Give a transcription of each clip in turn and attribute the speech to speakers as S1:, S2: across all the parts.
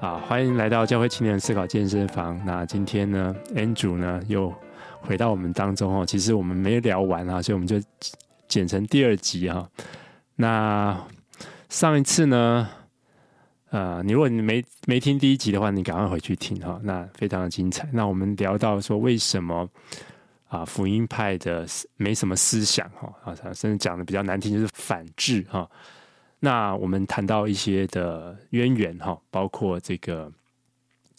S1: 啊，欢迎来到教会青年思考健身房。那今天呢，Andrew 呢又回到我们当中哦。其实我们没聊完啊，所以我们就剪成第二集哈。那上一次呢，呃，你如果你没没听第一集的话，你赶快回去听哈。那非常的精彩。那我们聊到说，为什么啊福音派的没什么思想哈啊，甚至讲的比较难听，就是反智哈。那我们谈到一些的渊源哈，包括这个、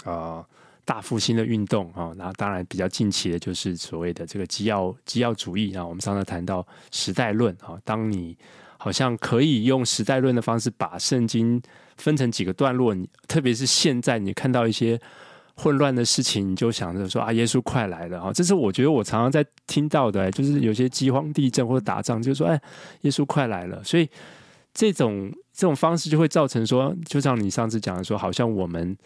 S1: 呃、大复兴的运动啊，那当然比较近期的就是所谓的这个基要基要主义啊。我们上次谈到时代论啊，当你好像可以用时代论的方式把圣经分成几个段落，你特别是现在你看到一些混乱的事情，你就想着说啊，耶稣快来了啊！这是我觉得我常常在听到的，就是有些饥荒、地震或者打仗，就是说哎，耶稣快来了，所以。这种这种方式就会造成说，就像你上次讲的说，好像我们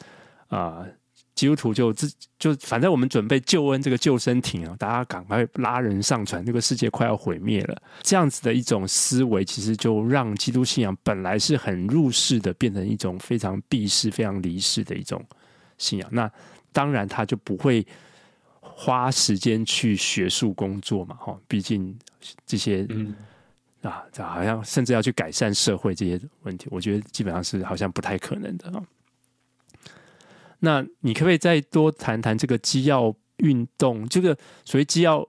S1: 啊、基督徒就自就反正我们准备救恩这个救生艇啊，大家赶快拉人上船，这个世界快要毁灭了。这样子的一种思维，其实就让基督信仰本来是很入世的，变成一种非常避世、非常离世的一种信仰。那当然他就不会花时间去学术工作嘛，哈，毕竟这些。啊，这好像甚至要去改善社会这些问题，我觉得基本上是好像不太可能的啊。那你可不可以再多谈谈这个基要运动？这个所谓基要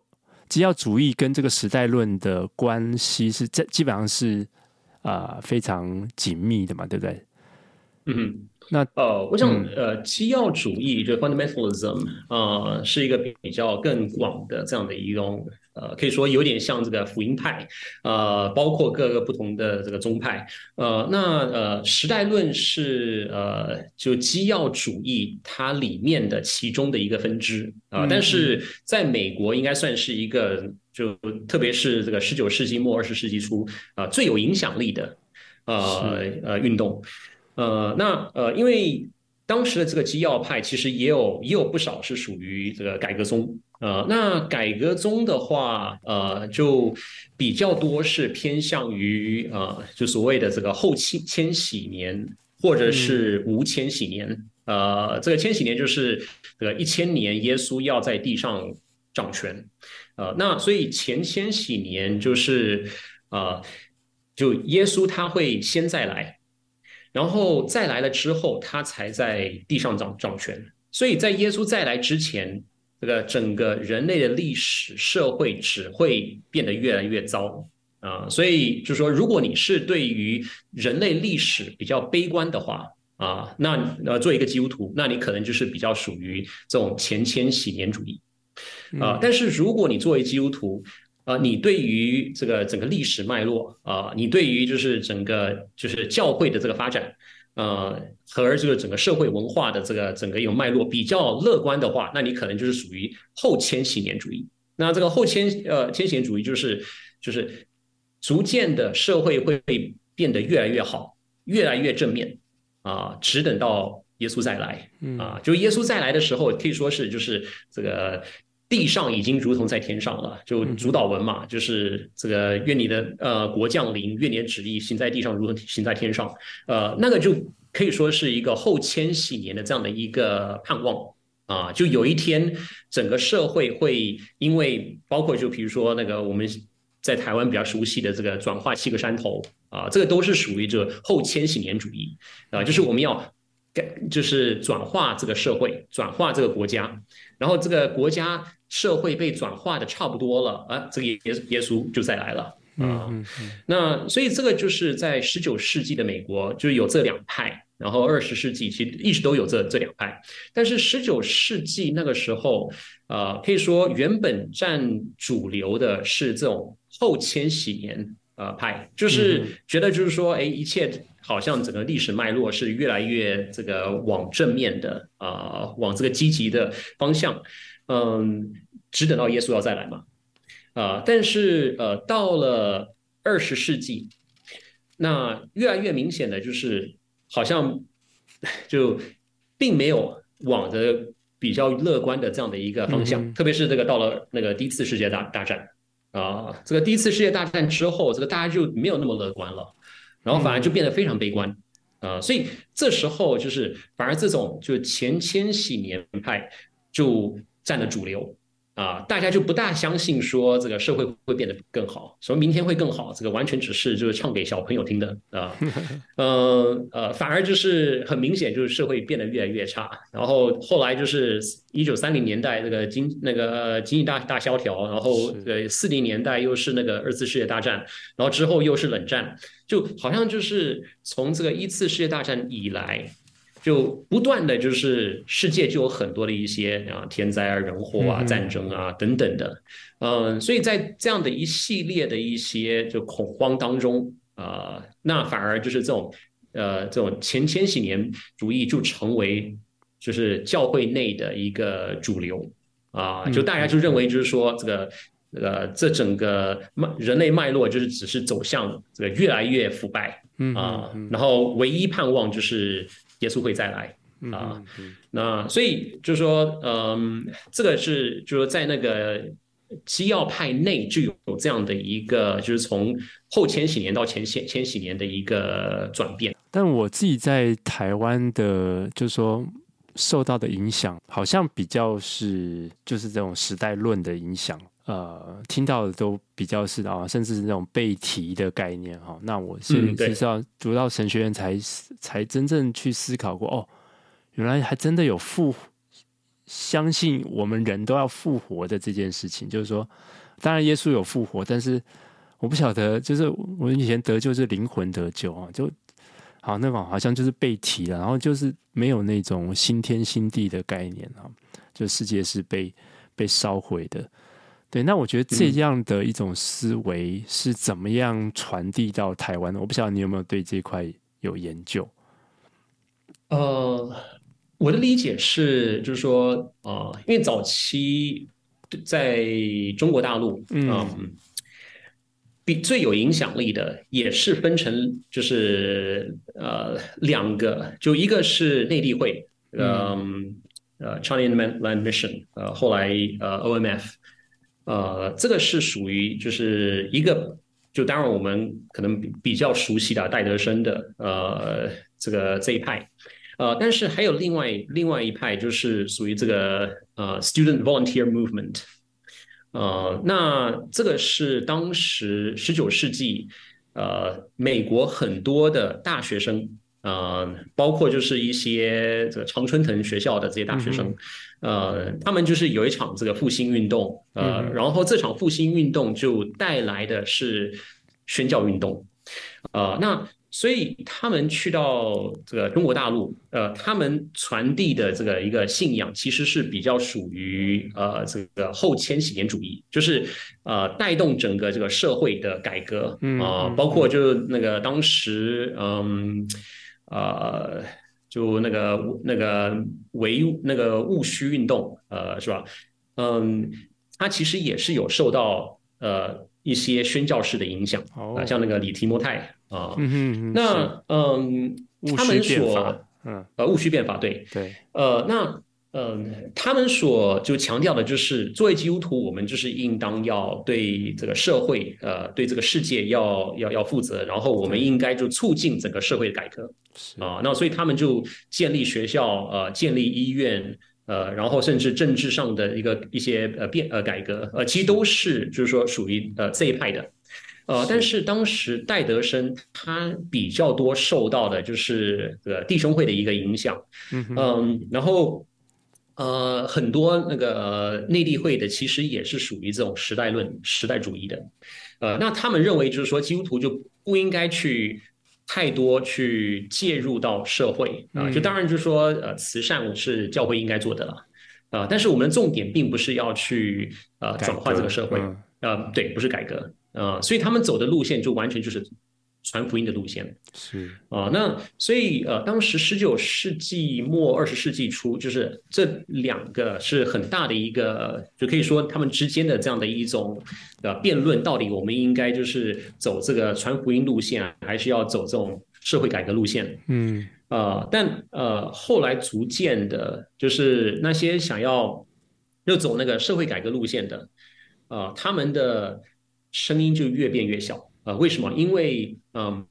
S1: 基要主义跟这个时代论的关系是这基本上是啊、非常紧密的嘛，对不对？
S2: 嗯。那呃，我想呃，基要主义就 fundamentalism 啊、呃，是一个比较更广的这样的一种呃，可以说有点像这个福音派呃，包括各个不同的这个宗派呃，那呃，时代论是呃，就基要主义它里面的其中的一个分支啊、呃，但是在美国应该算是一个就特别是这个十九世纪末二十世纪初啊、呃，最有影响力的呃呃运动。呃，那呃，因为当时的这个基要派其实也有也有不少是属于这个改革宗，呃，那改革宗的话，呃，就比较多是偏向于呃，就所谓的这个后期千禧年或者是无千禧年，嗯、呃，这个千禧年就是这个一千年耶稣要在地上掌权，呃，那所以前千禧年就是呃，就耶稣他会先再来。然后再来了之后，他才在地上掌掌权。所以在耶稣再来之前，这个整个人类的历史社会只会变得越来越糟啊。所以就是说，如果你是对于人类历史比较悲观的话啊，那呃，做一个基督徒，那你可能就是比较属于这种前千禧年主义啊。但是如果你作为基督徒，啊，你对于这个整个历史脉络啊，你对于就是整个就是教会的这个发展，呃，和这个整个社会文化的这个整个一种脉络比较乐观的话，那你可能就是属于后千禧年主义。那这个后千呃千禧年主义就是就是逐渐的社会会变得越来越好，越来越正面啊，只等到耶稣再来啊，就耶稣再来的时候，可以说是就是这个。地上已经如同在天上了，就主导文嘛，就是这个愿你的呃国降临，愿你的旨意行在地上如同行在天上，呃，那个就可以说是一个后千禧年的这样的一个盼望。啊，就有一天整个社会会因为包括就比如说那个我们在台湾比较熟悉的这个转化七个山头啊，这个都是属于这个后千禧年主义。啊，就是我们要。就是转化这个社会，转化这个国家，然后这个国家社会被转化的差不多了啊，这个耶耶稣就再来了啊。嗯嗯、那所以这个就是在十九世纪的美国，就是有这两派，然后二十世纪其实一直都有这这两派，但是十九世纪那个时候，呃，可以说原本占主流的是这种后千禧年呃派，就是觉得就是说，哎，一切。好像整个历史脉络是越来越这个往正面的啊、呃，往这个积极的方向，嗯，只等到耶稣要再来嘛，啊、呃，但是呃，到了二十世纪，那越来越明显的就是好像就并没有往着比较乐观的这样的一个方向，嗯、特别是这个到了那个第一次世界大大战。啊、呃，这个第一次世界大战之后，这个大家就没有那么乐观了。然后反而就变得非常悲观，呃，所以这时候就是反而这种就前千禧年派就占了主流。啊，大家就不大相信说这个社会会变得更好，说明天会更好，这个完全只是就是唱给小朋友听的啊，呃呃，反而就是很明显就是社会变得越来越差，然后后来就是一九三零年代那个经那个经济大大萧条，然后呃四零年代又是那个二次世界大战，然后之后又是冷战，就好像就是从这个一次世界大战以来。就不断的就是世界就有很多的一些啊天灾啊人祸啊战争啊等等的，嗯，所以在这样的一系列的一些就恐慌当中啊，那反而就是这种呃这种前千禧年主义就成为就是教会内的一个主流啊，就大家就认为就是说这个呃这整个脉人类脉络就是只是走向这个越来越腐败啊，然后唯一盼望就是。耶稣会再来啊，那所以就是说，嗯，这个是就是说在那个基要派内就有这样的一个，就是从后千禧年到前千千禧年的一个转变。
S1: 但我自己在台湾的，就是说受到的影响，好像比较是就是这种时代论的影响。呃，听到的都比较是啊，甚至是那种被提的概念哈。那我是至少读到神学院才才真正去思考过哦，原来还真的有复相信我们人都要复活的这件事情。就是说，当然耶稣有复活，但是我不晓得，就是我以前得救是灵魂得救啊，就好那种好像就是被提了，然后就是没有那种新天新地的概念啊，就世界是被被烧毁的。对，那我觉得这样的一种思维是怎么样传递到台湾的？我不晓得你有没有对这块有研究？
S2: 呃，我的理解是，就是说，啊、呃，因为早期在中国大陆，嗯，嗯，比最有影响力的也是分成，就是呃两个，就一个是内地会，嗯，呃，China Inland Mission，呃，后来呃 OMF。呃，这个是属于就是一个，就当然我们可能比比较熟悉的戴德生的呃这个这一派，呃，但是还有另外另外一派就是属于这个呃 Student Volunteer Movement，呃，那这个是当时十九世纪呃美国很多的大学生。呃，包括就是一些这个常春藤学校的这些大学生，嗯、呃，他们就是有一场这个复兴运动，呃，嗯、然后这场复兴运动就带来的是宣教运动，呃，那所以他们去到这个中国大陆，呃，他们传递的这个一个信仰其实是比较属于呃这个后千禧年主义，就是呃带动整个这个社会的改革啊、包括就是那个当时嗯。呃，就那个那个唯那个戊戌运动，呃，是吧？嗯，它其实也是有受到呃一些宣教士的影响啊、呃，像那个李提摩太啊，呃、嗯哼那嗯，他们所嗯。呃戊戌变法对。对，呃那。嗯，他们所就强调的就是，作为基督徒，我们就是应当要对这个社会，呃，对这个世界要要要负责，然后我们应该就促进整个社会的改革啊。那所以他们就建立学校，呃，建立医院，呃，然后甚至政治上的一个一些呃变呃改革，呃，其实都是就是说属于呃这一派的，呃，但是当时戴德生他比较多受到的就是呃弟兄会的一个影响，嗯，然后。呃，很多那个内地会的其实也是属于这种时代论、时代主义的。呃，那他们认为就是说，基督徒就不应该去太多去介入到社会啊。就当然就是说，呃，慈善是教会应该做的了啊。但是我们的重点并不是要去呃转换这个社会，呃，对，不是改革啊。所以他们走的路线就完全就是。传福音的路线是啊，那所以呃，当时十九世纪末二十世纪初，就是这两个是很大的一个，就可以说他们之间的这样的一种呃辩论，到底我们应该就是走这个传福音路线，还是要走这种社会改革路线？嗯呃，但呃后来逐渐的，就是那些想要又走那个社会改革路线的，呃，他们的声音就越变越小。呃，为什么？因为嗯，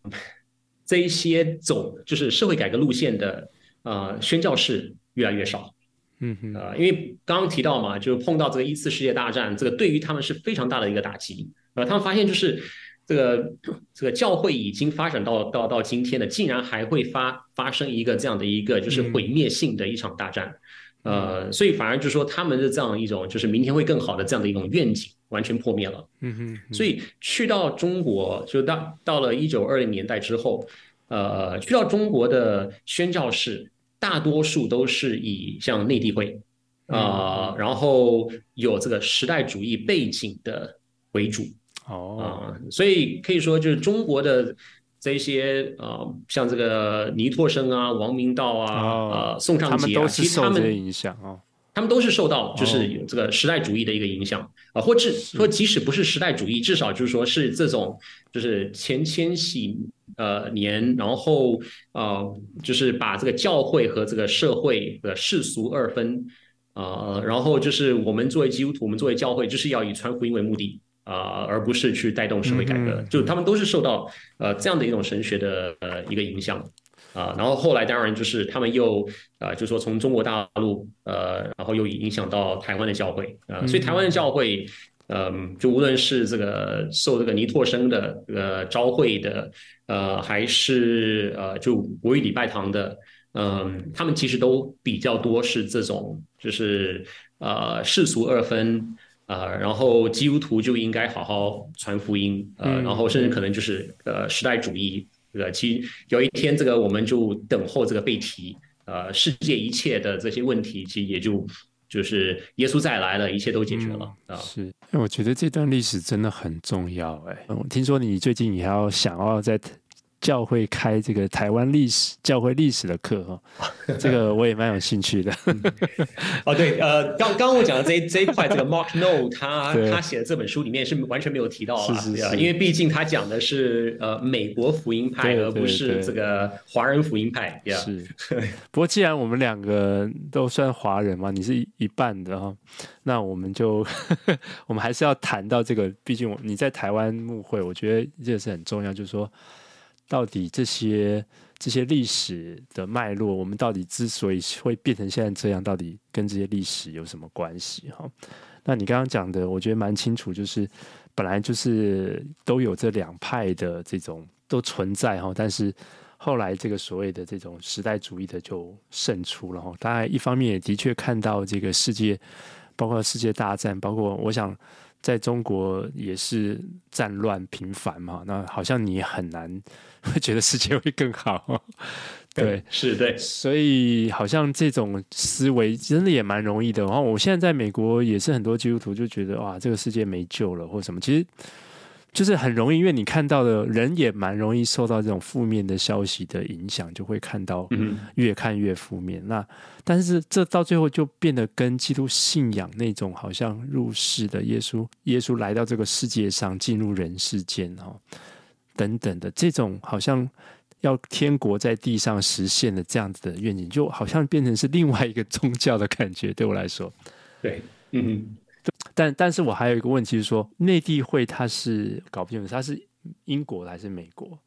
S2: 这一些走就是社会改革路线的呃宣教士越来越少。
S1: 嗯哼，
S2: 呃，因为刚刚提到嘛，就是碰到这个一次世界大战，这个对于他们是非常大的一个打击。呃，他们发现就是这个这个教会已经发展到到到今天了，竟然还会发发生一个这样的一个就是毁灭性的一场大战。嗯、呃，所以反而就是说他们的这样一种就是明天会更好的这样的一种愿景完全破灭了。
S1: 嗯哼，嗯，
S2: 所以去到中国，就到到了一九二零年代之后，呃，去到中国的宣教士。大多数都是以像内地会啊、呃，然后有这个时代主义背景的为主
S1: 哦、
S2: 呃，所以可以说就是中国的这些呃，像这个倪柝声啊、王明道啊、
S1: 哦、
S2: 呃宋尚节啊，其实他们
S1: 影响啊。
S2: 他们都是受到就是有这个时代主义的一个影响。啊、哦，或至说即使不是时代主义，至少就是说是这种就是前千禧呃年，然后呃就是把这个教会和这个社会的世俗二分啊、呃，然后就是我们作为基督徒，我们作为教会，就是要以传福音为目的啊、呃，而不是去带动社会改革，嗯、就他们都是受到呃这样的一种神学的呃一个影响。啊，然后后来当然就是他们又呃，就说从中国大陆呃，然后又影响到台湾的教会啊、呃，所以台湾的教会，嗯、呃，就无论是这个受这个倪柝声的呃召会的，呃，还是呃就国语礼拜堂的，嗯、呃，他们其实都比较多是这种就是呃世俗二分啊、呃，然后基督徒就应该好好传福音，呃，然后甚至可能就是呃时代主义。这个其实有一天，这个我们就等候这个被提，呃，世界一切的这些问题，其实也就就是耶稣再来了，一切都解决了啊。
S1: 是，我觉得这段历史真的很重要。哎，我听说你最近也要想要在。教会开这个台湾历史、教会历史的课哈，这个我也蛮有兴趣的。
S2: 哦，对，呃，刚刚刚我讲的这一这一块，这个 Mark No 他他写的这本书里面是完全没有提到啊，
S1: 是是是，
S2: 因为毕竟他讲的是呃美国福音派，而不是这个华人福音派。
S1: 是，不过既然我们两个都算华人嘛，你是一半的哈，那我们就 我们还是要谈到这个，毕竟我你在台湾牧会，我觉得这个是很重要，就是说。到底这些这些历史的脉络，我们到底之所以会变成现在这样，到底跟这些历史有什么关系？哈，那你刚刚讲的，我觉得蛮清楚，就是本来就是都有这两派的这种都存在哈，但是后来这个所谓的这种时代主义的就胜出了哈。当然，一方面也的确看到这个世界，包括世界大战，包括我想。在中国也是战乱频繁嘛，那好像你很难会觉得世界会更好，
S2: 对，是对，
S1: 所以好像这种思维真的也蛮容易的。然后我现在在美国也是很多基督徒就觉得哇，这个世界没救了或什么，其实。就是很容易，因为你看到的人也蛮容易受到这种负面的消息的影响，就会看到越看越负面。嗯、那但是这到最后就变得跟基督信仰那种好像入世的耶稣，耶稣来到这个世界上进入人世间哦等等的这种好像要天国在地上实现的这样子的愿景，就好像变成是另外一个宗教的感觉。对我来说，
S2: 对，嗯。
S1: 但但是我还有一个问题是说，内地会它是搞不清楚，它是英国的还是美国？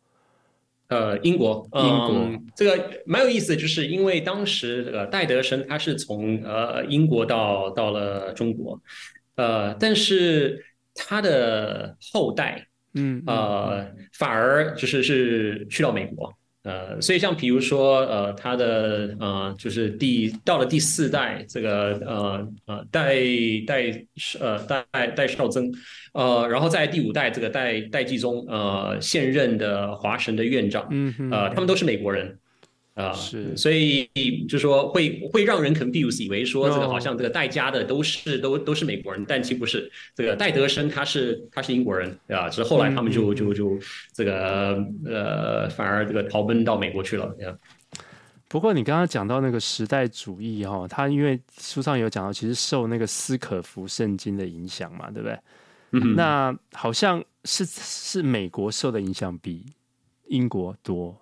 S2: 呃，英国，英国、嗯、这个蛮有意思的，就是因为当时呃戴德生他是从呃英国到到了中国，呃，但是他的后代，嗯呃，反而就是是去到美国。呃，所以像比如说，呃，他的呃，就是第到了第四代，这个呃呃代代呃代代少增，呃，然后在第五代这个代代继宗，呃，现任的华神的院长，嗯呃，他们都是美国人。啊、呃，是，所以就是说会会让人 confuse 以为说这个好像这个戴家的都是.都都是美国人，但其实不是。这个戴德生他是他是英国人，对吧？只是后来他们就、嗯、就就这个呃，反而这个逃奔到美国去了。
S1: 不过你刚刚讲到那个时代主义哈，他因为书上有讲到，其实受那个斯可夫圣经的影响嘛，对不对？嗯，那好像是是美国受的影响比英国多。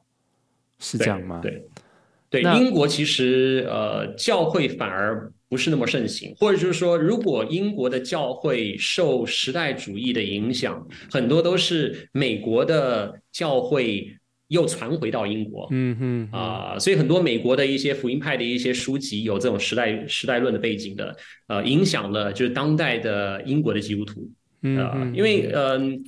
S1: 是这样吗？
S2: 对，对，对，英国其实呃教会反而不是那么盛行，或者就是说，如果英国的教会受时代主义的影响，很多都是美国的教会又传回到英国，
S1: 嗯哼
S2: 啊、呃，所以很多美国的一些福音派的一些书籍有这种时代时代论的背景的，呃，影响了就是当代的英国的基督徒，
S1: 嗯、
S2: 呃，因为嗯、呃，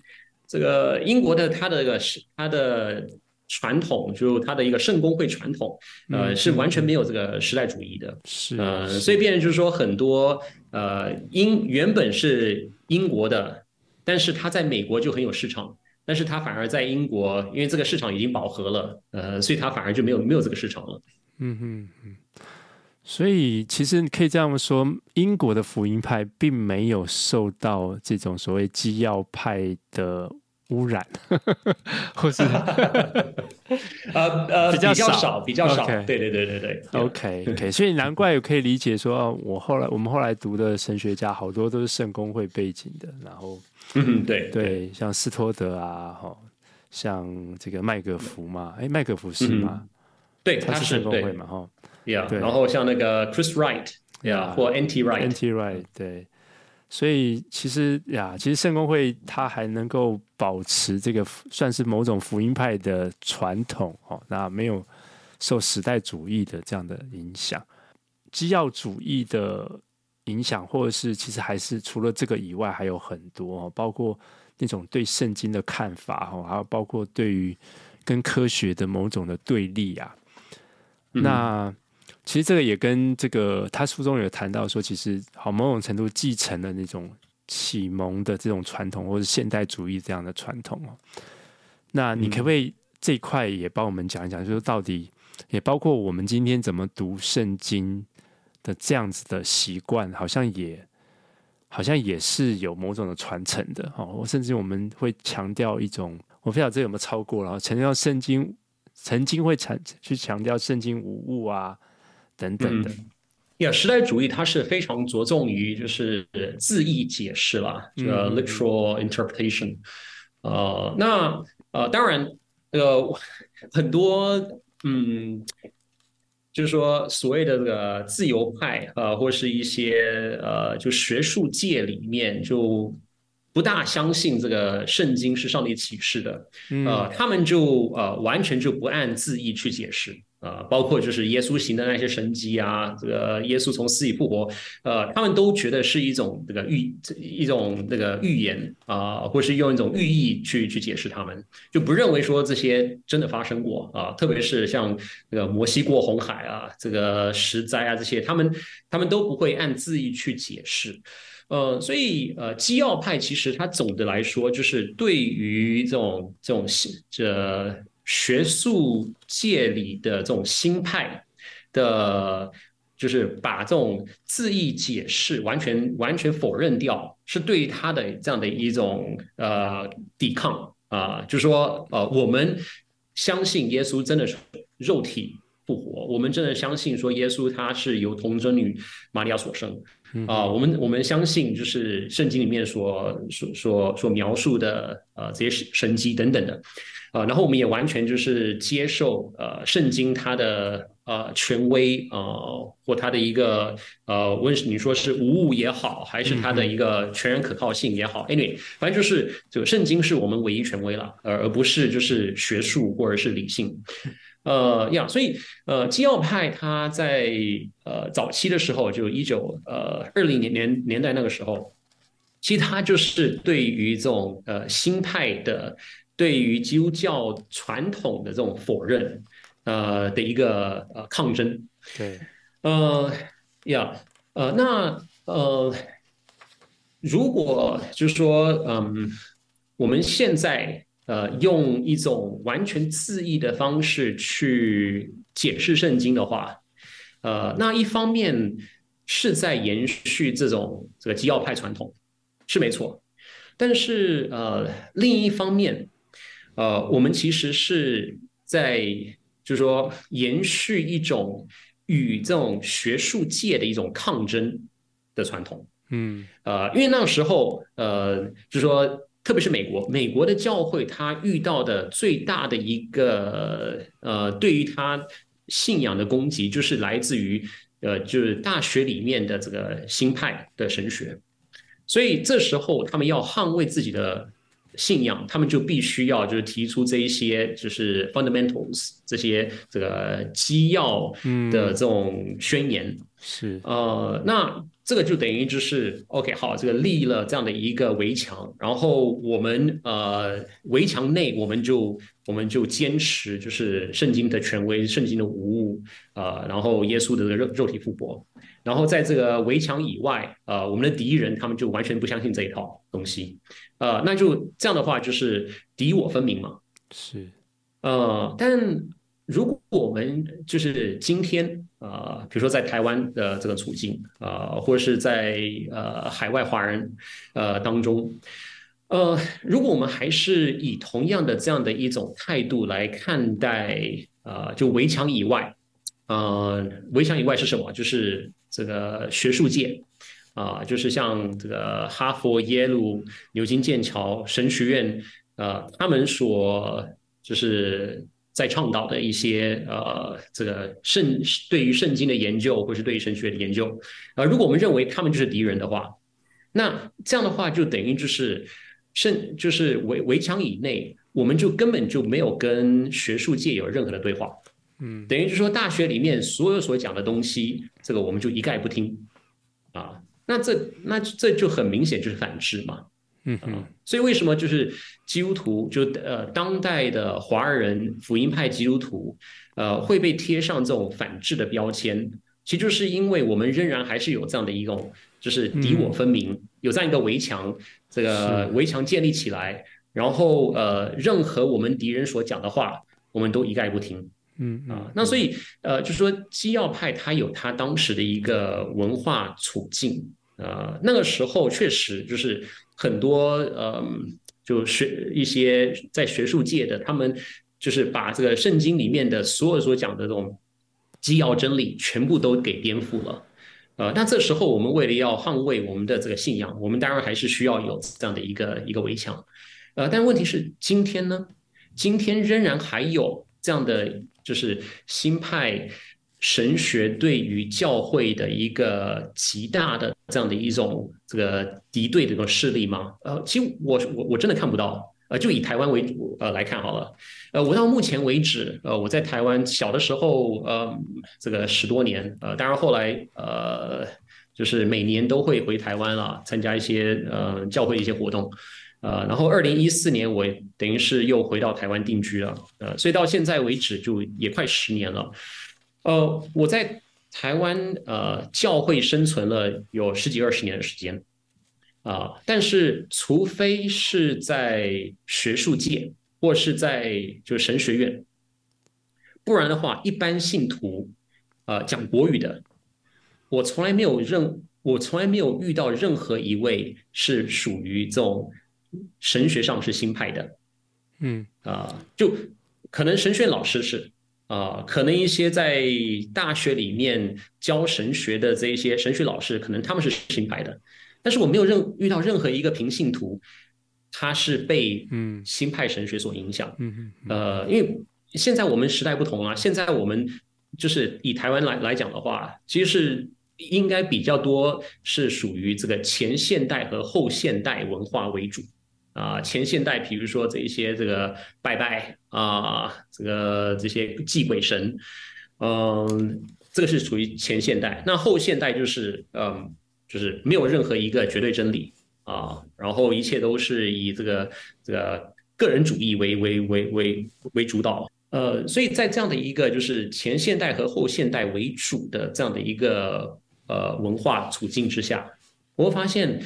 S2: 这个英国的它的个是它的传统，就它的一个圣公会传统，呃，是完全没有这个时代主义的，
S1: 是，
S2: 呃，所以变成就是说很多呃英原本是英国的，但是它在美国就很有市场。但是它反而在英国，因为这个市场已经饱和了，呃，所以它反而就没有没有这个市场了。
S1: 嗯嗯嗯。所以其实你可以这样说，英国的福音派并没有受到这种所谓基要派的污染，或是
S2: 呃呃
S1: 比较
S2: 少比较少。
S1: Okay.
S2: 对对对对对。
S1: OK OK，所以难怪也可以理解说，我后来我们后来读的神学家好多都是圣公会背景的，然后。
S2: 嗯，对
S1: 对，像斯托德啊，哈，像这个麦格福嘛，哎，麦格福是吗？
S2: 嗯、对，
S1: 他是圣公会嘛，哈
S2: ，Yeah，然后像那个 Chris Wright，Yeah，或 N.T.
S1: Wright，N.T. Wright，对，所以其实呀，其实圣公会它还能够保持这个算是某种福音派的传统，哦，那没有受时代主义的这样的影响，基要主义的。影响，或者是其实还是除了这个以外，还有很多，包括那种对圣经的看法，哈，还有包括对于跟科学的某种的对立啊。嗯、那其实这个也跟这个他书中有谈到说，其实好某种程度继承了那种启蒙的这种传统，或者现代主义这样的传统哦。那你可不可以这一块也帮我们讲一讲，就是到底也包括我们今天怎么读圣经？的这样子的习惯，好像也好像也是有某种的传承的哦。甚至我们会强调一种，我不知道这有没有超过了，强调圣经曾经会强去强调圣经无误啊等等的。
S2: 呀、嗯，时代主义它是非常着重于就是字义解释啦，这个 literal interpretation。呃，那呃，当然呃，很多嗯。就是说，所谓的这个自由派啊，或是一些呃，就学术界里面就不大相信这个圣经是上帝启示的，呃，他们就呃完全就不按字义去解释。啊，包括就是耶稣行的那些神迹啊，这个耶稣从死里复活，呃，他们都觉得是一种这个预一种这个预言啊，或是用一种寓意去去解释他们，就不认为说这些真的发生过啊，特别是像那个摩西过红海啊，这个石灾啊这些，他们他们都不会按字义去解释，呃，所以呃，基要派其实它总的来说就是对于这种这种这。学术界里的这种新派的，就是把这种字义解释完全完全否认掉，是对于他的这样的一种呃抵抗啊，就是说呃，我们相信耶稣真的是肉体复活，我们真的相信说耶稣他是由童贞女玛利亚所生啊，我们我们相信就是圣经里面所所所所描述的呃这些神迹等等的。啊，然后我们也完全就是接受呃圣经它的呃权威啊、呃，或它的一个呃，无论是你说是无误也好，还是它的一个全然可靠性也好，anyway，反正就是这个圣经是我们唯一权威了，而而不是就是学术或者是理性。呃呀，所以呃基要派他在呃早期的时候，就一九呃二零年年年代那个时候，其实他就是对于这种呃新派的。对于基督教传统的这种否认，呃的一个呃抗争，
S1: 对，
S2: 呃呀，呃那呃，如果就是说，嗯，我们现在呃用一种完全自义的方式去解释圣经的话，呃，那一方面是在延续这种这个基要派传统，是没错，但是呃另一方面。呃，我们其实是在，就是说，延续一种与这种学术界的一种抗争的传统。嗯，呃，因为那时候，呃，就是说，特别是美国，美国的教会，他遇到的最大的一个，呃，对于他信仰的攻击，就是来自于，呃，就是大学里面的这个新派的神学。所以这时候，他们要捍卫自己的。信仰，他们就必须要就是提出这一些就是 fundamentals 这些这个基要的这种宣言。
S1: 嗯、是
S2: 呃，那这个就等于就是 OK 好，这个立了这样的一个围墙，然后我们呃围墙内我们就我们就坚持就是圣经的权威，圣经的无误呃，然后耶稣的这个肉肉体复活。然后在这个围墙以外，呃，我们的敌人他们就完全不相信这一套东西，呃，那就这样的话就是敌我分明嘛。
S1: 是，
S2: 呃，但如果我们就是今天，呃，比如说在台湾的这个处境，呃，或者是在呃海外华人呃当中，呃，如果我们还是以同样的这样的一种态度来看待，呃，就围墙以外，呃，围墙以外是什么？就是。这个学术界啊，就是像这个哈佛、耶鲁、牛津、剑桥、神学院，呃，他们所就是在倡导的一些呃，这个圣对于圣经的研究，或是对于神学的研究，啊，如果我们认为他们就是敌人的话，那这样的话就等于就是圣就是围围墙以内，我们就根本就没有跟学术界有任何的对话。嗯，等于就是说，大学里面所有所讲的东西，这个我们就一概不听啊。那这那这就很明显就是反制嘛。嗯嗯。所以为什么就是基督徒就呃当代的华人福音派基督徒呃会被贴上这种反制的标签？其实就是因为我们仍然还是有这样的一种就是敌我分明，嗯、有这样一个围墙，这个围墙建立起来，然后呃任何我们敌人所讲的话，我们都一概不听。嗯啊，那所以呃，就是说基要派他有他当时的一个文化处境，呃，那个时候确实就是很多呃，就学一些在学术界的，他们就是把这个圣经里面的所有所讲的这种基要真理全部都给颠覆了，呃，那这时候我们为了要捍卫我们的这个信仰，我们当然还是需要有这样的一个一个围墙，呃，但问题是今天呢，今天仍然还有这样的。就是新派神学对于教会的一个极大的这样的一种这个敌对的一种势力吗？呃，其实我我我真的看不到。呃，就以台湾为主呃来看好了。呃，我到目前为止，呃，我在台湾小的时候，呃，这个十多年，呃，当然后来呃，就是每年都会回台湾啊，参加一些呃教会一些活动。呃，然后二零一四年我等于是又回到台湾定居了，呃，所以到现在为止就也快十年了。呃，我在台湾呃教会生存了有十几二十年的时间，啊、呃，但是除非是在学术界或是在就是神学院，不然的话，一般信徒呃讲国语的，我从来没有任我从来没有遇到任何一位是属于这种。神学上是新派的，嗯啊、呃，就可能神学老师是啊、呃，可能一些在大学里面教神学的这一些神学老师，可能他们是新派的，但是我没有任遇到任何一个平信徒，他是被嗯新派神学所影响，嗯嗯，呃，因为现在我们时代不同啊，现在我们就是以台湾来来讲的话，其实是。应该比较多是属于这个前现代和后现代文化为主啊，前现代比如说这一些这个拜拜啊，这个这些祭鬼神，嗯，这个是属于前现代。那后现代就是嗯，就是没有任何一个绝对真理啊，然后一切都是以这个这个个人主义为为为为为主导。呃，所以在这样的一个就是前现代和后现代为主的这样的一个。呃，文化处境之下，我会发现，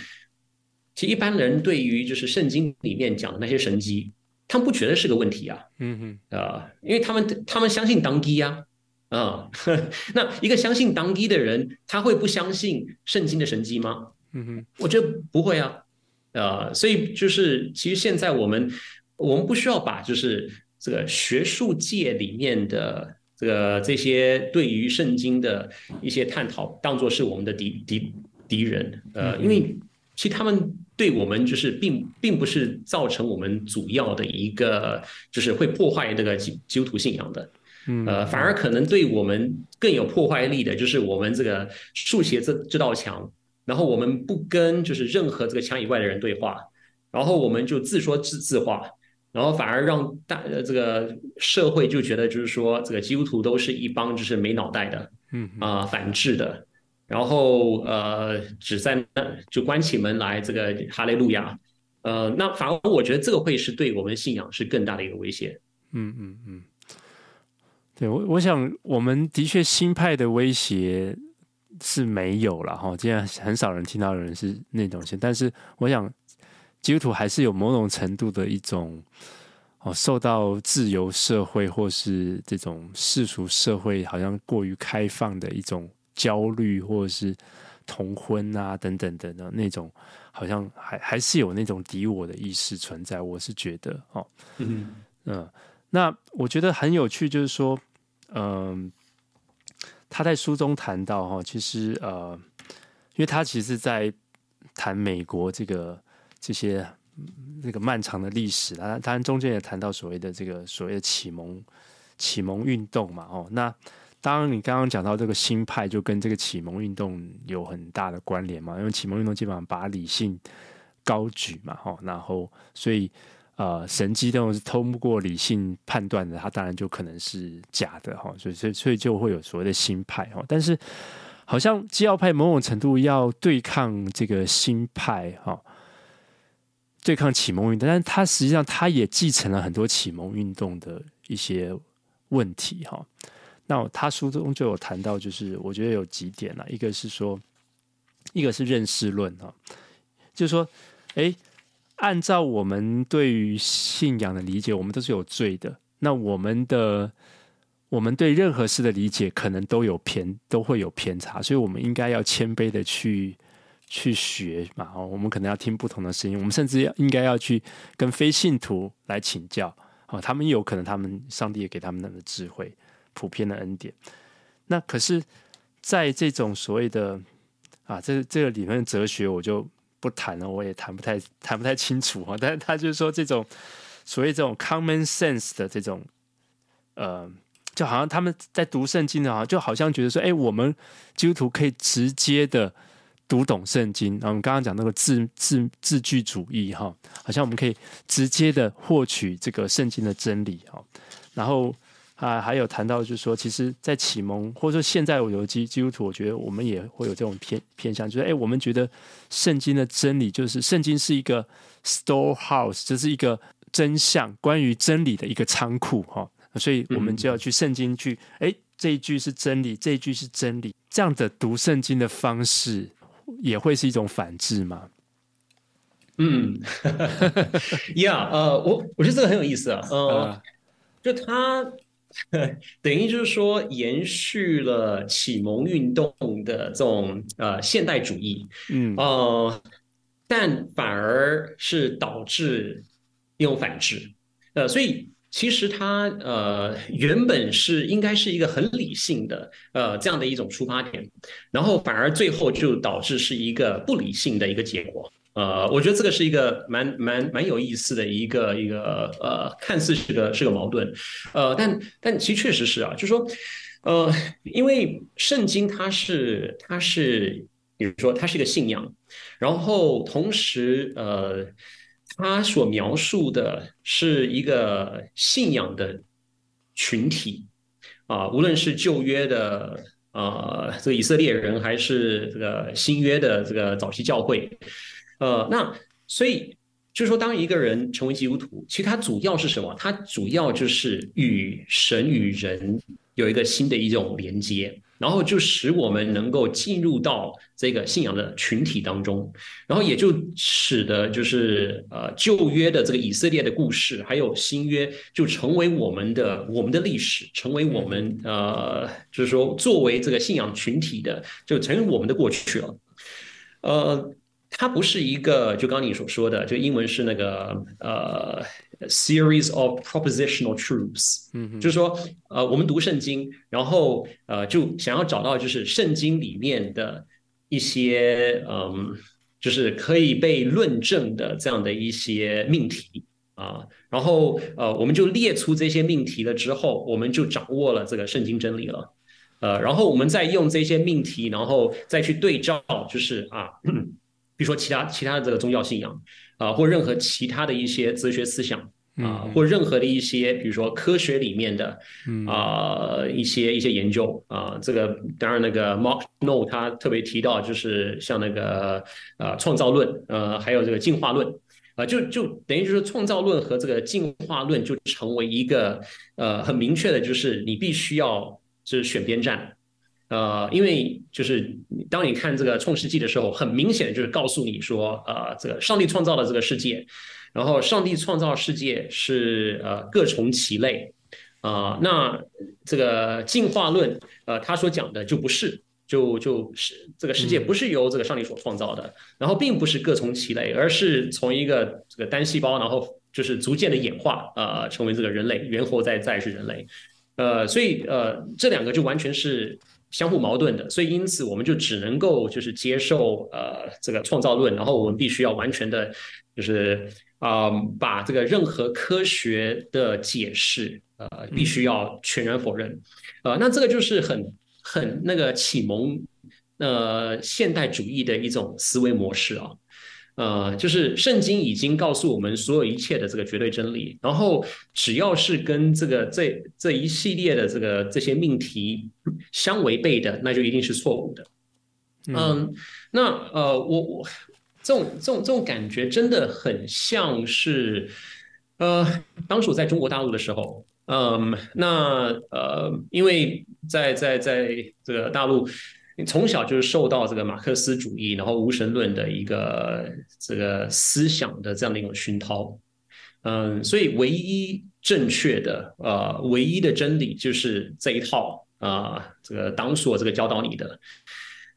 S2: 其实一般人对于就是圣经里面讲的那些神迹，他们不觉得是个问题啊。嗯哼，啊，因为他们他们相信当机呀，啊，那一个相信当机的人，他会不相信圣经的神迹吗？嗯哼，我觉得不会啊。呃，所以就是其实现在我们我们不需要把就是这个学术界里面的。这个这些对于圣经的一些探讨，当做是我们的敌敌敌人，呃，因为其实他们对我们就是并并不是造成我们主要的一个，就是会破坏这个基基督徒信仰的，呃，反而可能对我们更有破坏力的，就是我们这个竖起这这道墙，然后我们不跟就是任何这个墙以外的人对话，然后我们就自说自自话，然后反而让大呃这个社会就觉得就是说这个基督徒都是一帮就是没脑袋的，嗯啊、呃、反智的，然后呃只在那就关起门来这个哈利路亚，呃那反而我觉得这个会是对我们信仰是更大的一个威胁。
S1: 嗯嗯嗯，对我我想我们的确新派的威胁是没有了哈，既然很少人听到的人是那种性，但是我想。基督徒还是有某种程度的一种哦，受到自由社会或是这种世俗社会好像过于开放的一种焦虑，或者是同婚啊等等等等那种，好像还还是有那种敌我的意识存在。我是觉得哦，嗯嗯，那我觉得很有趣，就是说，嗯，他在书中谈到哈，其实呃，因为他其实在谈美国这个。这些那个漫长的历史，他当然中间也谈到所谓的这个所谓的启蒙启蒙运动嘛，哦，那当然你刚刚讲到这个新派，就跟这个启蒙运动有很大的关联嘛，因为启蒙运动基本上把理性高举嘛，哈，然后所以呃神迹这种是通过理性判断的，它当然就可能是假的哈，所以所以所以就会有所谓的新派哈，但是好像基要派某种程度要对抗这个新派哈。对抗启蒙运动，但是他实际上他也继承了很多启蒙运动的一些问题哈。那他书中就有谈到，就是我觉得有几点啦，一个是说，一个是认识论哈，就是说，哎，按照我们对于信仰的理解，我们都是有罪的。那我们的我们对任何事的理解，可能都有偏，都会有偏差，所以我们应该要谦卑的去。去学嘛，哦，我们可能要听不同的声音，我们甚至要应该要去跟非信徒来请教，哦，他们有可能他们上帝也给他们那个智慧，普遍的恩典。那可是，在这种所谓的啊，这这个里面哲学我就不谈了，我也谈不太谈不太清楚哈。但是他就是说，这种所谓这种 common sense 的这种，呃，就好像他们在读圣经的话，就好像觉得说，哎，我们基督徒可以直接的。读懂圣经，然后我们刚刚讲那个字字字句主义哈，好像我们可以直接的获取这个圣经的真理哈。然后啊，还有谈到就是说，其实，在启蒙或者说现在我有基基督徒，我觉得我们也会有这种偏偏向，就是哎，我们觉得圣经的真理就是圣经是一个 storehouse，这是一个真相关于真理的一个仓库哈。所以我们就要去圣经去，哎，这一句是真理，这一句是真理，这样的读圣经的方式。也会是一种反制吗？
S2: 嗯，Yeah，呃，我我觉得这个很有意思啊，呃，就它 等于就是说延续了启蒙运动的这种呃现代主义，嗯，呃，但反而是导致一种反制，呃，所以。其实它呃原本是应该是一个很理性的呃这样的一种出发点，然后反而最后就导致是一个不理性的一个结果。呃，我觉得这个是一个蛮蛮蛮有意思的一个一个呃看似是个是个矛盾，呃，但但其实确实是啊，就是说呃，因为圣经它是它是比如说它是一个信仰，然后同时呃。他所描述的是一个信仰的群体啊，无论是旧约的呃这个以色列人，还是这个新约的这个早期教会，呃，那所以就是说，当一个人成为基督徒，其实他主要是什么？他主要就是与神与人有一个新的一种连接。然后就使我们能够进入到这个信仰的群体当中，然后也就使得就是呃旧约的这个以色列的故事，还有新约就成为我们的我们的历史，成为我们呃就是说作为这个信仰群体的，就成为我们的过去了，呃。它不是一个，就刚刚你所说的，就英文是那个呃，series of propositional truths，嗯，就是说，呃，我们读圣经，然后呃，就想要找到就是圣经里面的一些，嗯，就是可以被论证的这样的一些命题啊，然后呃，我们就列出这些命题了之后，我们就掌握了这个圣经真理了，呃，然后我们再用这些命题，然后再去对照，就是啊。比如说其他其他的这个宗教信仰，啊，或任何其他的一些哲学思想啊，或任何的一些，比如说科学里面的啊一些一些研究啊，这个当然那个 Mark Snow 他特别提到，就是像那个呃创造论，呃还有这个进化论啊，就就等于就是创造论和这个进化论就成为一个呃很明确的，就是你必须要就是选边站。呃，因为就是当你看这个《创世纪》的时候，很明显就是告诉你说，呃，这个上帝创造了这个世界，然后上帝创造世界是呃各从其类，啊、呃，那这个进化论，呃，他所讲的就不是，就就是这个世界不是由这个上帝所创造的，嗯、然后并不是各从其类，而是从一个这个单细胞，然后就是逐渐的演化，呃，成为这个人类，猿猴再再是人类，呃，所以呃，这两个就完全是。相互矛盾的，所以因此我们就只能够就是接受呃这个创造论，然后我们必须要完全的，就是啊、呃、把这个任何科学的解释呃必须要全然否认，呃那这个就是很很那个启蒙呃现代主义的一种思维模式啊。呃，就是圣经已经告诉我们所有一切的这个绝对真理，然后只要是跟这个这这一系列的这个这些命题相违背的，那就一定是错误的。嗯，嗯，那呃，我我这种这种这种感觉真的很像是，呃，当时我在中国大陆的时候，嗯，那呃，因为在在在这个大陆。从小就是受到这个马克思主义，然后无神论的一个这个思想的这样的一种熏陶，嗯，所以唯一正确的呃，唯一的真理就是这一套啊、这个党所这个教导你的，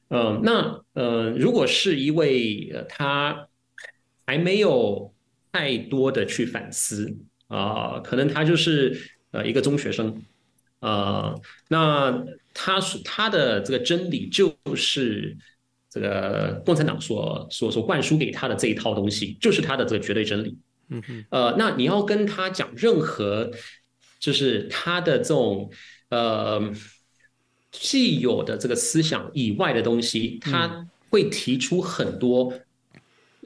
S2: 嗯，那呃，如果是一位他还没有太多的去反思啊、可能他就是呃一个中学生。呃，那他是他的这个真理就是这个共产党所所所灌输给他的这一套东西，就是他的这个绝对真理。嗯哼，呃，那你要跟他讲任何就是他的这种呃既有的这个思想以外的东西，他会提出很多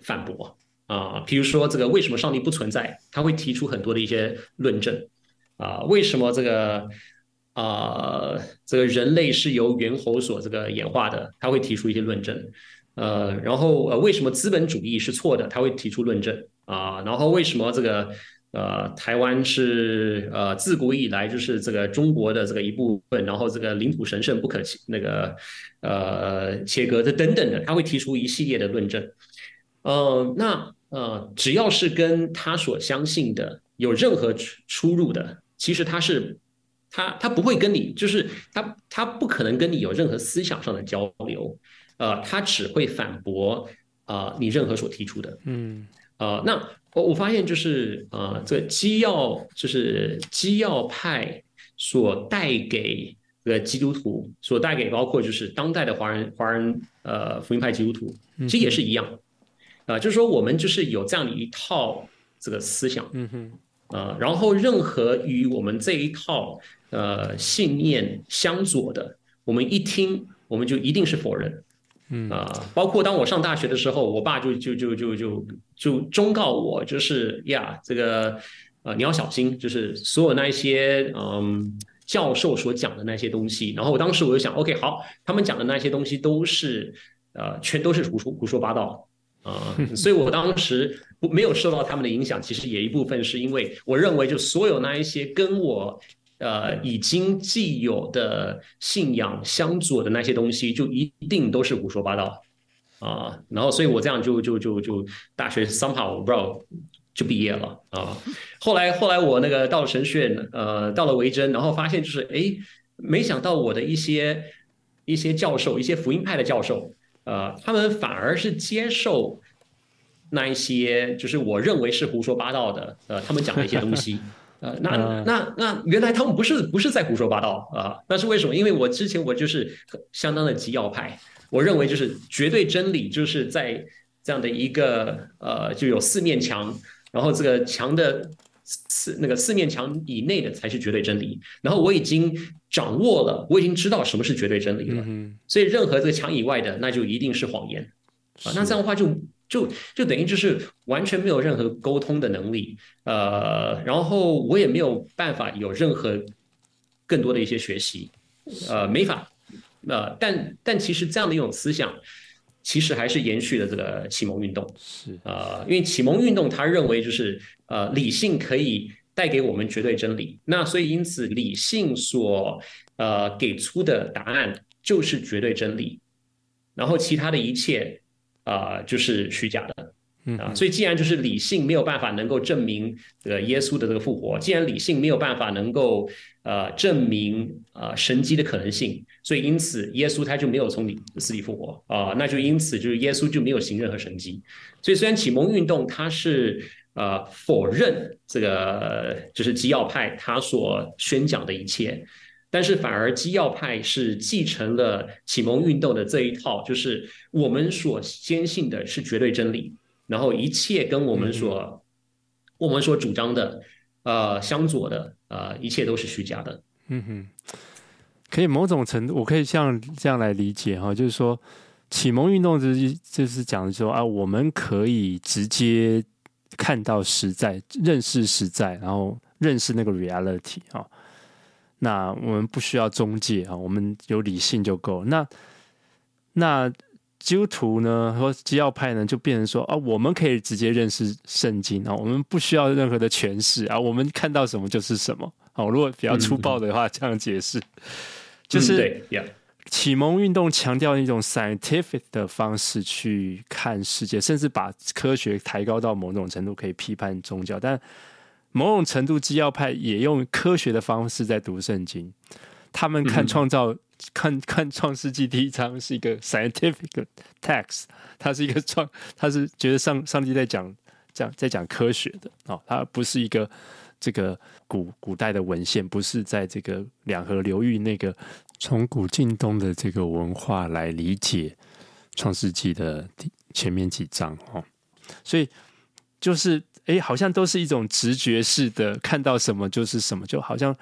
S2: 反驳啊，呃，比如说这个为什么上帝不存在，他会提出很多的一些论证啊，呃，为什么这个。啊、呃，这个人类是由猿猴所这个演化的，他会提出一些论证。呃，然后呃，为什么资本主义是错的？他会提出论证啊、然后为什么这个呃，台湾是呃自古以来就是这个中国的这个一部分，然后这个领土神圣不可那个呃切割的等等的，他会提出一系列的论证。呃，那呃，只要是跟他所相信的有任何出出入的，其实他是。他他不会跟你，就是他他不可能跟你有任何思想上的交流，呃，他只会反驳啊、呃、你任何所提出的，嗯，呃，那我我发现就是呃，这个基要就是基要派所带给的基督徒所带给包括就是当代的华人华人呃福音派基督徒，其实也是一样，啊、呃，就是说我们就是有这样的一套这个思想，嗯哼，呃，然后任何与我们这一套。呃，信念相左的，我们一听，我们就一定是否认。嗯啊、呃，包括当我上大学的时候，我爸就就就就就就忠告我，就是呀，这个呃，你要小心，就是所有那一些嗯教授所讲的那些东西。然后我当时我就想，OK，好，他们讲的那些东西都是呃，全都是胡说胡说八道啊、呃。所以我当时不没有受到他们的影响，其实也一部分是因为我认为，就所有那一些跟我。呃，已经既有的信仰相左的那些东西，就一定都是胡说八道啊。然后，所以我这样就就就就大学 somehow bro 就毕业了啊。后来后来我那个到了神学院，呃，到了维珍，然后发现就是，哎，没想到我的一些一些教授，一些福音派的教授，呃，他们反而是接受那一些就是我认为是胡说八道的，呃，他们讲的一些东西。呃，那那那原来他们不是不是在胡说八道啊？那是为什么？因为我之前我就是相当的极要派，我认为就是绝对真理就是在这样的一个呃，就有四面墙，然后这个墙的四那个四面墙以内的才是绝对真理。然后我已经掌握了，我已经知道什么是绝对真理了。所以任何这个墙以外的，那就一定是谎言啊。那这样的话就就就等于就是完全没有任何沟通的能力，呃，然后我也没有办法有任何更多的一些学习，呃，没法，呃，但但其实这样的一种思想，其实还是延续了这个启蒙运动，
S1: 是
S2: 呃，因为启蒙运动他认为就是呃理性可以带给我们绝对真理，那所以因此理性所呃给出的答案就是绝对真理，然后其他的一切。啊、呃，就是虚假的，啊，所以既然就是理性没有办法能够证明这个耶稣的这个复活，既然理性没有办法能够呃证明呃神迹的可能性，所以因此耶稣他就没有从死里复活啊、呃，那就因此就是耶稣就没有行任何神迹。所以虽然启蒙运动它是呃否认这个就是基要派他所宣讲的一切。但是反而基要派是继承了启蒙运动的这一套，就是我们所坚信的是绝对真理，然后一切跟我们所、嗯、我们所主张的呃相左的呃一切都是虚假的。
S1: 嗯哼，可以某种程度，我可以像这样来理解哈，就是说启蒙运动就是就是讲说啊，我们可以直接看到实在，认识实在，然后认识那个 reality 啊。那我们不需要中介啊，我们有理性就够。那那基督徒呢，和基要派呢，就变成说啊，我们可以直接认识圣经啊，我们不需要任何的诠释啊，我们看到什么就是什么。好，如果比较粗暴的话，这样解释，就是启蒙运动强调一种 scientific 的方式去看世界，甚至把科学抬高到某种程度，可以批判宗教，但。某种程度，基要派也用科学的方式在读圣经。他们看创造，嗯、看看创世纪第一章是一个 scientific text，它是一个创，它是觉得上上帝在讲讲在讲科学的。哦，它不是一个这个古古代的文献，不是在这个两河流域那个从古近东的这个文化来理解创世纪的前面几章哦，所以就是。哎，好像都是一种直觉式的，看到什么就是什么，就好像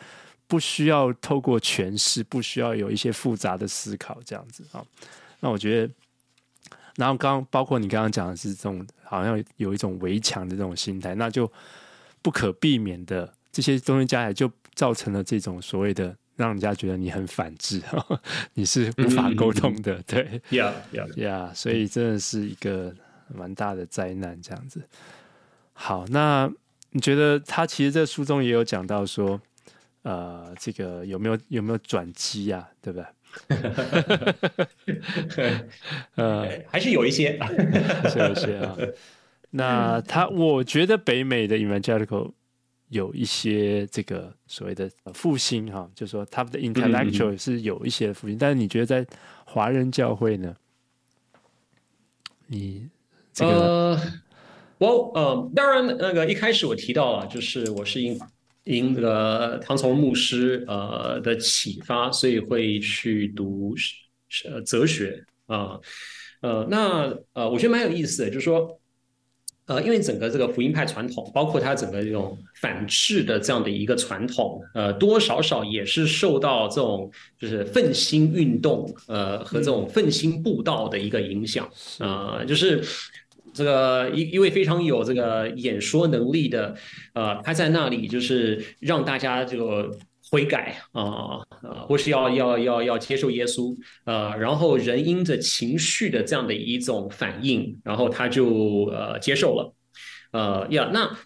S1: 不需要透过诠释，不需要有一些复杂的思考这样子啊。那我觉得，然后刚包括你刚刚讲的是这种，好像有一种围墙的这种心态，那就不可避免的这些东西加起来，就造成了这种所谓的让人家觉得你很反智，你是无法沟通的，对
S2: ，Yeah, yeah,
S1: yeah，所以真的是一个蛮大的灾难这样子。好，那你觉得他其实在书中也有讲到说，呃，这个有没有有没有转机啊？对不对？
S2: 呃，还是有一些，
S1: 是有一些啊。那他，我觉得北美的 Evangelical 有一些这个所谓的复兴哈，就是说他们的 intellectual 是有一些复兴，嗯嗯，但是你觉得在华人教会呢？你这个。呃
S2: 我呃，当然那个一开始我提到了，就是我是因因那个唐从牧师呃的启发，所以会去读呃哲学啊呃，那呃我觉得蛮有意思的，就是说呃因为整个这个福音派传统，包括它整个这种反智的这样的一个传统，呃多多少少也是受到这种就是奋兴运动呃和这种奋兴布道的一个影响啊、呃，就是。这个一一位非常有这个演说能力的，呃，他在那里就是让大家这个悔改啊，呃，或是要要要要接受耶稣，呃，然后人因着情绪的这样的一种反应，然后他就呃接受了，呃呀，那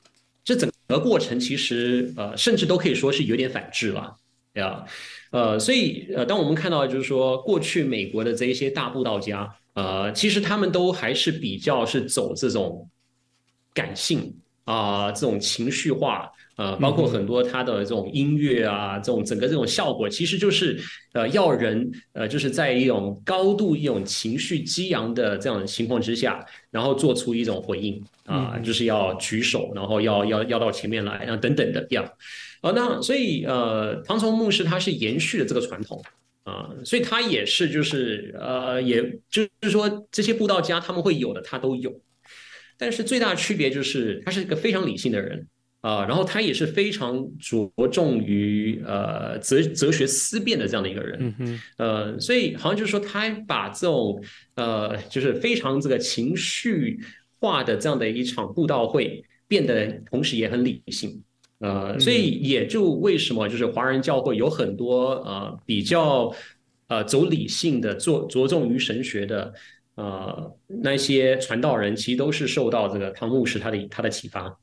S2: 这整个过程其实呃甚至都可以说是有点反智了呀，呃，所以呃当我们看到就是说过去美国的这一些大布道家。呃，其实他们都还是比较是走这种感性啊、呃，这种情绪化，呃，包括很多他的这种音乐啊，这种整个这种效果，其实就是呃要人呃就是在一种高度一种情绪激昂的这样的情况之下，然后做出一种回应啊、呃，就是要举手，然后要要要到前面来，然后等等的样，呃，那所以呃，唐崇牧师他是延续了这个传统。啊，所以他也是，就是呃，也就是说，这些布道家他们会有的，他都有。但是最大的区别就是，他是一个非常理性的人啊，然后他也是非常着重于呃哲哲学思辨的这样的一个人。嗯所以好像就是说，他把这种呃，就是非常这个情绪化的这样的一场布道会变得同时也很理性。呃，所以也就为什么就是华人教会有很多呃比较呃走理性的，着着重于神学的呃那些传道人，其实都是受到这个唐牧师他的他的启发。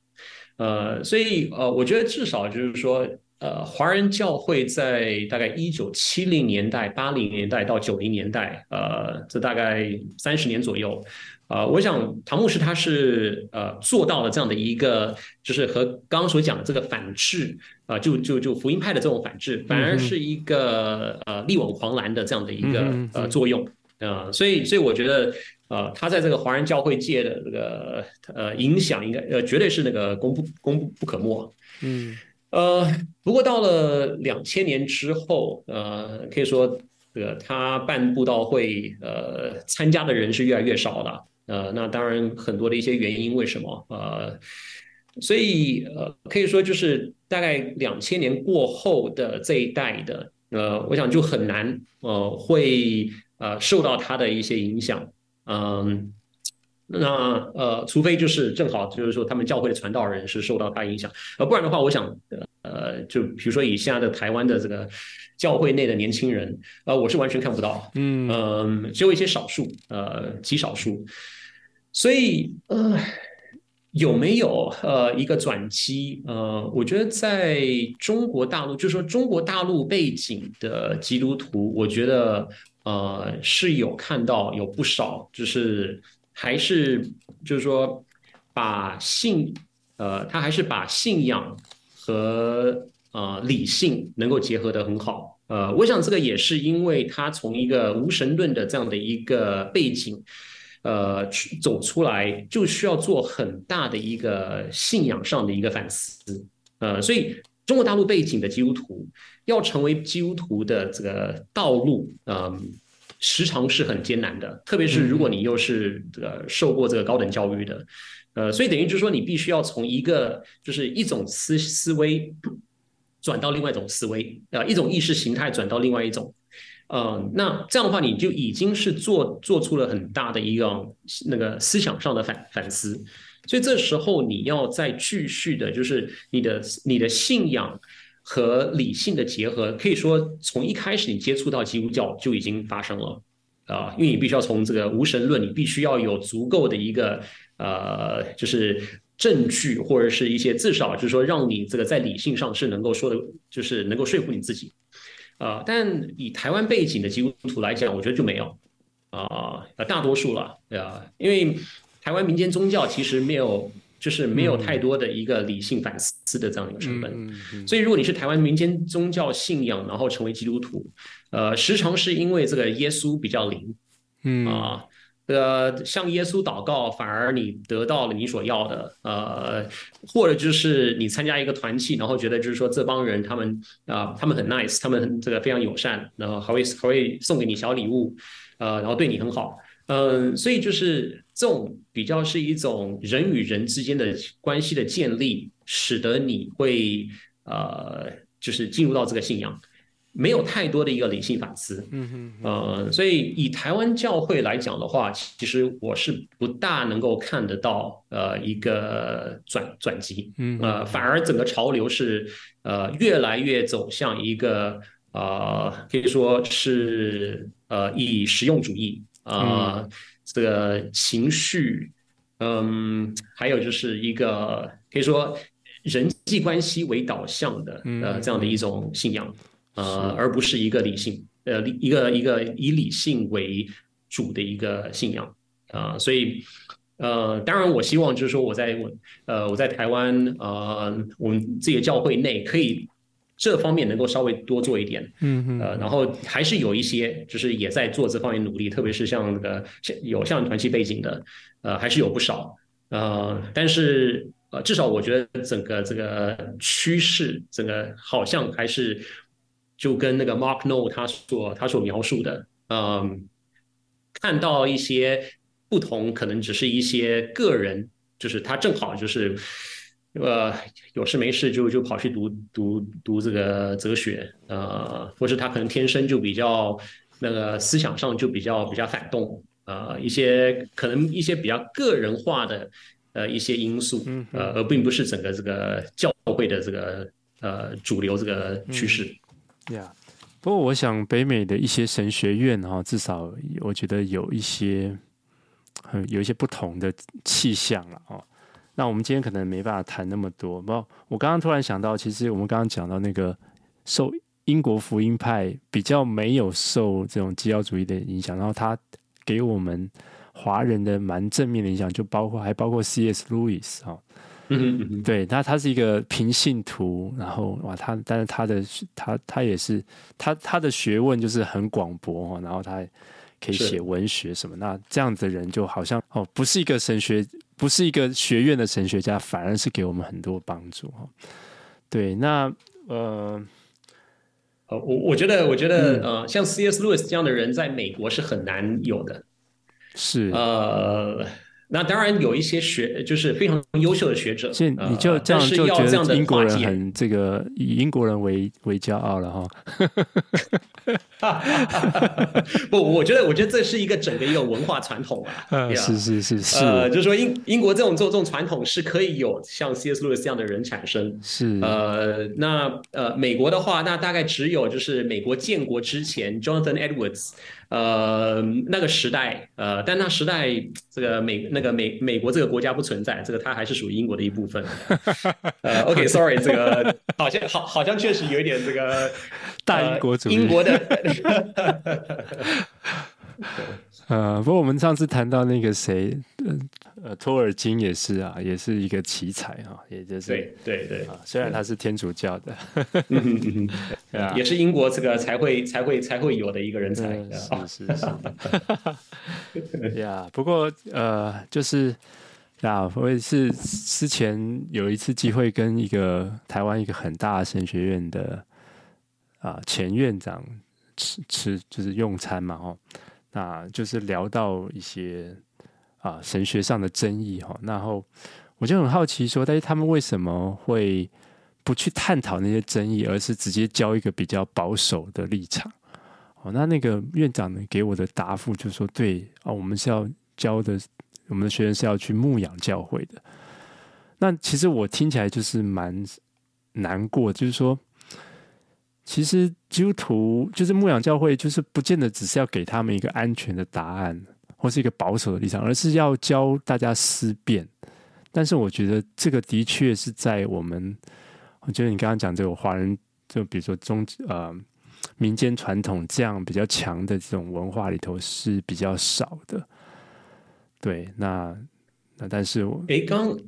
S2: 呃，所以呃，我觉得至少就是说，呃，华人教会在大概一九七零年代、八零年代到九零年代，呃，这大概三十年左右。啊、呃，我想唐牧师他是呃做到了这样的一个，就是和刚刚所讲的这个反制啊、呃，就就就福音派的这种反制，反而是一个呃力挽狂澜的这样的一个呃作用啊、呃，所以所以我觉得呃他在这个华人教会界的这个呃影响，应该呃绝对是那个功不功不不可没。
S1: 嗯，
S2: 呃，不过到了两千年之后，呃，可以说这个他办布道会，呃，参加的人是越来越少了。呃，那当然很多的一些原因，为什么？呃，所以呃，可以说就是大概两千年过后的这一代的，呃，我想就很难呃会呃受到他的一些影响，嗯，那呃，除非就是正好就是说他们教会的传道人是受到他影响，呃，不然的话，我想呃，就比如说以现在的台湾的这个教会内的年轻人，呃，我是完全看不到，嗯嗯，只有一些少数，呃，极少数。所以，呃，有没有呃一个转机？呃，我觉得在中国大陆，就是说中国大陆背景的基督徒，我觉得呃是有看到有不少，就是还是就是说把信呃他还是把信仰和呃理性能够结合得很好。呃，我想这个也是因为他从一个无神论的这样的一个背景。呃，去走出来就需要做很大的一个信仰上的一个反思，呃，所以中国大陆背景的基督徒要成为基督徒的这个道路，嗯、时常是很艰难的，特别是如果你又是这个受过这个高等教育的，呃，所以等于就是说你必须要从一个就是一种思思维转到另外一种思维，啊、呃，一种意识形态转到另外一种。呃，那这样的话，你就已经是做做出了很大的一个那个思想上的反反思，所以这时候你要再继续的，就是你的你的信仰和理性的结合，可以说从一开始你接触到基督教就已经发生了啊，因为你必须要从这个无神论，你必须要有足够的一个呃，就是证据或者是一些至少就是说让你这个在理性上是能够说的，就是能够说服你自己。啊、呃，但以台湾背景的基督徒来讲，我觉得就没有啊，呃，大多数了，对啊，因为台湾民间宗教其实没有，就是没有太多的一个理性反思的这样一个成分，嗯嗯嗯、所以如果你是台湾民间宗教信仰，然后成为基督徒，呃，时常是因为这个耶稣比较灵，嗯啊。呃，呃向耶稣祷告，反而你得到了你所要的，呃，或者就是你参加一个团契，然后觉得就是说这帮人他们啊、他们很 nice，他们这个非常友善，然后还会还会送给你小礼物，呃，然后对你很好，嗯、所以就是这种比较是一种人与人之间的关系的建立，使得你会呃，就是进入到这个信仰。没有太多的一个理性反思，嗯哼，呃，所以以台湾教会来讲的话，其实我是不大能够看得到呃一个转转机，嗯，呃，反而整个潮流是呃越来越走向一个呃可以说是呃以实用主义啊、呃、这个情绪，嗯，还有就是一个可以说人际关系为导向的呃这样的一种信仰。呃，而不是一个理性，呃，一个一个以理性为主的一个信仰啊、呃，所以呃，当然我希望就是说我在我呃我在台湾呃我们自己的教会内可以这方面能够稍微多做一点，嗯嗯，呃，然后还是有一些就是也在做这方面努力，特别是像那个有像团契背景的，呃，还是有不少，呃，但是呃至少我觉得整个这个趋势，整个好像还是。就跟那个 Mark No 他所他所描述的，嗯，看到一些不同，可能只是一些个人，就是他正好就是，呃，有事没事就就跑去读读读这个哲学，呃，或是他可能天生就比较那个思想上就比较比较反动，呃一些可能一些比较个人化的呃一些因素，嗯、呃，而并不是整个这个教会的这个呃主流这个趋势。
S1: 呀、，Yeah，不过我想北美的一些神学院哈，至少我觉得有一些很有一些不同的气象了哦。那我们今天可能没办法谈那么多。不，我刚刚突然想到，其实我们刚刚讲到那个受英国福音派比较没有受这种基要主义的影响，然后他给我们华人的蛮正面的影响，就包括还包括 C.S. Lewis 哈，嗯嗯嗯，对，他他是一个平信徒，然后哇，他但是他的他他也是他他的学问就是很广博哈，然后他可以写文学什么，那这样子的人就好像哦，不是一个神学。不是一个学院的神学家，反而是给我们很多帮助哈。对，那呃，
S2: 我我觉得，我觉得、嗯、呃，像 C.S. Lewis 这样的人，在美国是很难有的。
S1: 是
S2: 呃。那当然有一些学，就是非常优秀的学者。
S1: 现你就这样就觉得英国人很这个以英国人为为骄傲了
S2: 哈。不，我觉得我觉得这是一个整个一个文化传统啊。
S1: 嗯，是是是是。
S2: 呃，就是说英英国这种做这种传统是可以有像 C.S. Lewis 这样的人产生。
S1: 是。
S2: 呃，那呃美国的话，那大概只有就是美国建国之前，Jonathan Edwards。呃，那个时代，呃，但那时代，这个美那个美美国这个国家不存在，这个它还是属于英国的一部分。呃，OK，Sorry，、okay, 这个好像好好像确实有一点这个
S1: 大英国主义，
S2: 英国的。
S1: 呃，不过我们上次谈到那个谁，呃，托尔金也是啊，也是一个奇才啊，也就是
S2: 对对对
S1: 啊，虽然他是天主教的，
S2: 嗯嗯 也是英国这个才会才会才会有的一个人才，
S1: 嗯、是 是是，呀，不过呃，就是呀，我也是之前有一次机会跟一个台湾一个很大的神学院的啊前院长吃吃就是用餐嘛，哦。那就是聊到一些啊神学上的争议哈，然后我就很好奇说，但是他们为什么会不去探讨那些争议，而是直接教一个比较保守的立场？哦，那那个院长呢给我的答复就是说，对啊，我们是要教的，我们的学生是要去牧养教会的。那其实我听起来就是蛮难过，就是说。其实基督徒就是牧养教会，就是不见得只是要给他们一个安全的答案，或是一个保守的立场，而是要教大家思辨。但是我觉得这个的确是在我们，我觉得你刚刚讲这个华人，就比如说中呃民间传统这样比较强的这种文化里头是比较少的。对，那那但是我
S2: 诶，刚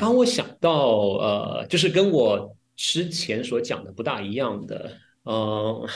S2: 刚我想到呃，就是跟我。之前所讲的不大一样的，嗯，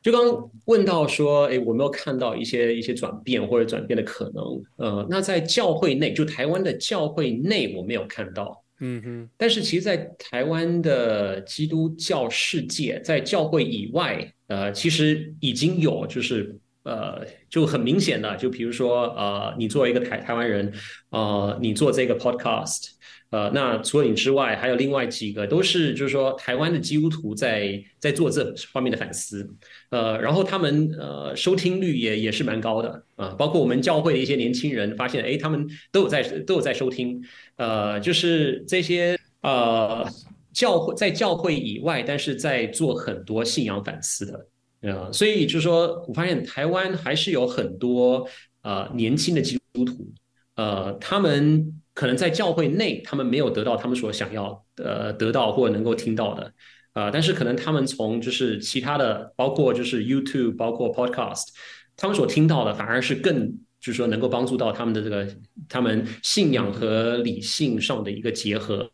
S2: 就刚问到说，哎，我没有看到一些一些转变或者转变的可能，呃，那在教会内，就台湾的教会内，我没有看到，嗯哼，但是其实，在台湾的基督教世界，在教会以外，呃，其实已经有，就是呃，就很明显的，就比如说，呃，你作为一个台台湾人，呃，你做这个 podcast。呃，那除了你之外，还有另外几个都是，就是说台湾的基督徒在在做这方面的反思，呃，然后他们呃收听率也也是蛮高的啊，包括我们教会的一些年轻人发现，哎，他们都有在都有在收听，呃，就是这些呃教会在教会以外，但是在做很多信仰反思的，呃，所以就是说我发现台湾还是有很多呃年轻的基督徒，呃，他们。可能在教会内，他们没有得到他们所想要呃得到或能够听到的，呃，但是可能他们从就是其他的，包括就是 YouTube，包括 Podcast，他们所听到的反而是更就是说能够帮助到他们的这个他们信仰和理性上的一个结合，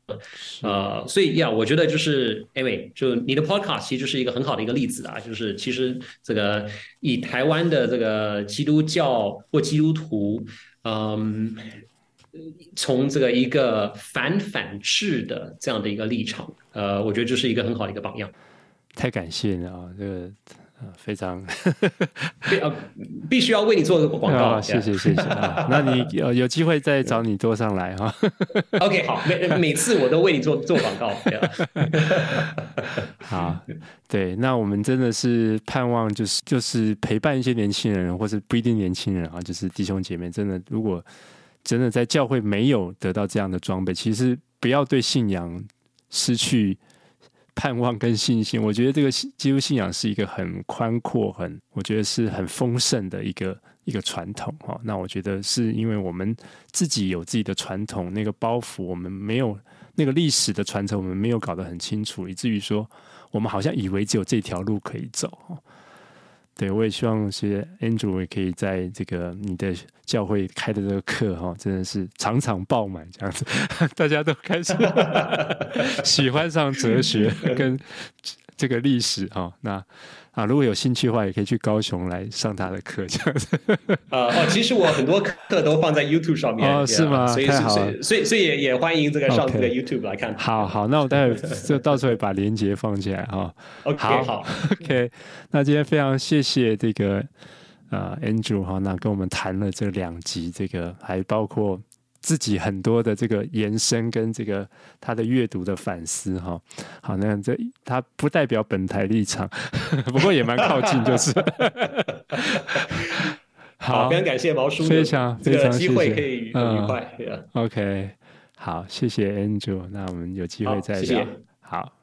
S2: 呃，所以呀，我觉得就是，anyway，就你的 Podcast 其实就是一个很好的一个例子啊，就是其实这个以台湾的这个基督教或基督徒，嗯。从这个一个反反制的这样的一个立场，呃，我觉得这是一个很好的一个榜样。
S1: 太感谢了啊，这个呃非常
S2: 必呃必须要为你做这个广告，
S1: 哦、谢谢谢谢啊。那你有有机会再找你多上来哈。
S2: OK，好，每每次我都为你做做广告。
S1: 好，对，那我们真的是盼望，就是就是陪伴一些年轻人，或者不一定年轻人啊，就是弟兄姐妹，真的，如果真的在教会没有得到这样的装备，其实不要对信仰失去盼望跟信心。我觉得这个基督信仰是一个很宽阔、很我觉得是很丰盛的一个一个传统哈。那我觉得是因为我们自己有自己的传统，那个包袱我们没有。那个历史的传承，我们没有搞得很清楚，以至于说，我们好像以为只有这条路可以走。对，我也希望是 Andrew 也可以在这个你的教会开的这个课哈，真的是场场爆满这样子，大家都开始 喜欢上哲学跟这个历史哈。那。啊，如果有兴趣的话，也可以去高雄来上他的课，这样子。
S2: 啊哦，其实我很多课都放在 YouTube 上面，
S1: 哦，是吗？
S2: 所以
S1: 太好
S2: 了，所以所以也也欢迎这个上这个 YouTube 来看。
S1: 好好，那我待会 就到时候把链接放起来哈。
S2: OK，
S1: 好，
S2: 好，
S1: OK。那今天非常谢谢这个呃 Andrew 哈，那跟我们谈了这两集，这个还包括。自己很多的这个延伸跟这个他的阅读的反思哈，好，那这他不代表本台立场，不过也蛮靠近，就是。
S2: 好，非常感谢毛叔，
S1: 非常非常
S2: 机会可以愉快。
S1: OK，好，谢谢 Andrew，那我们有机会再聊。好。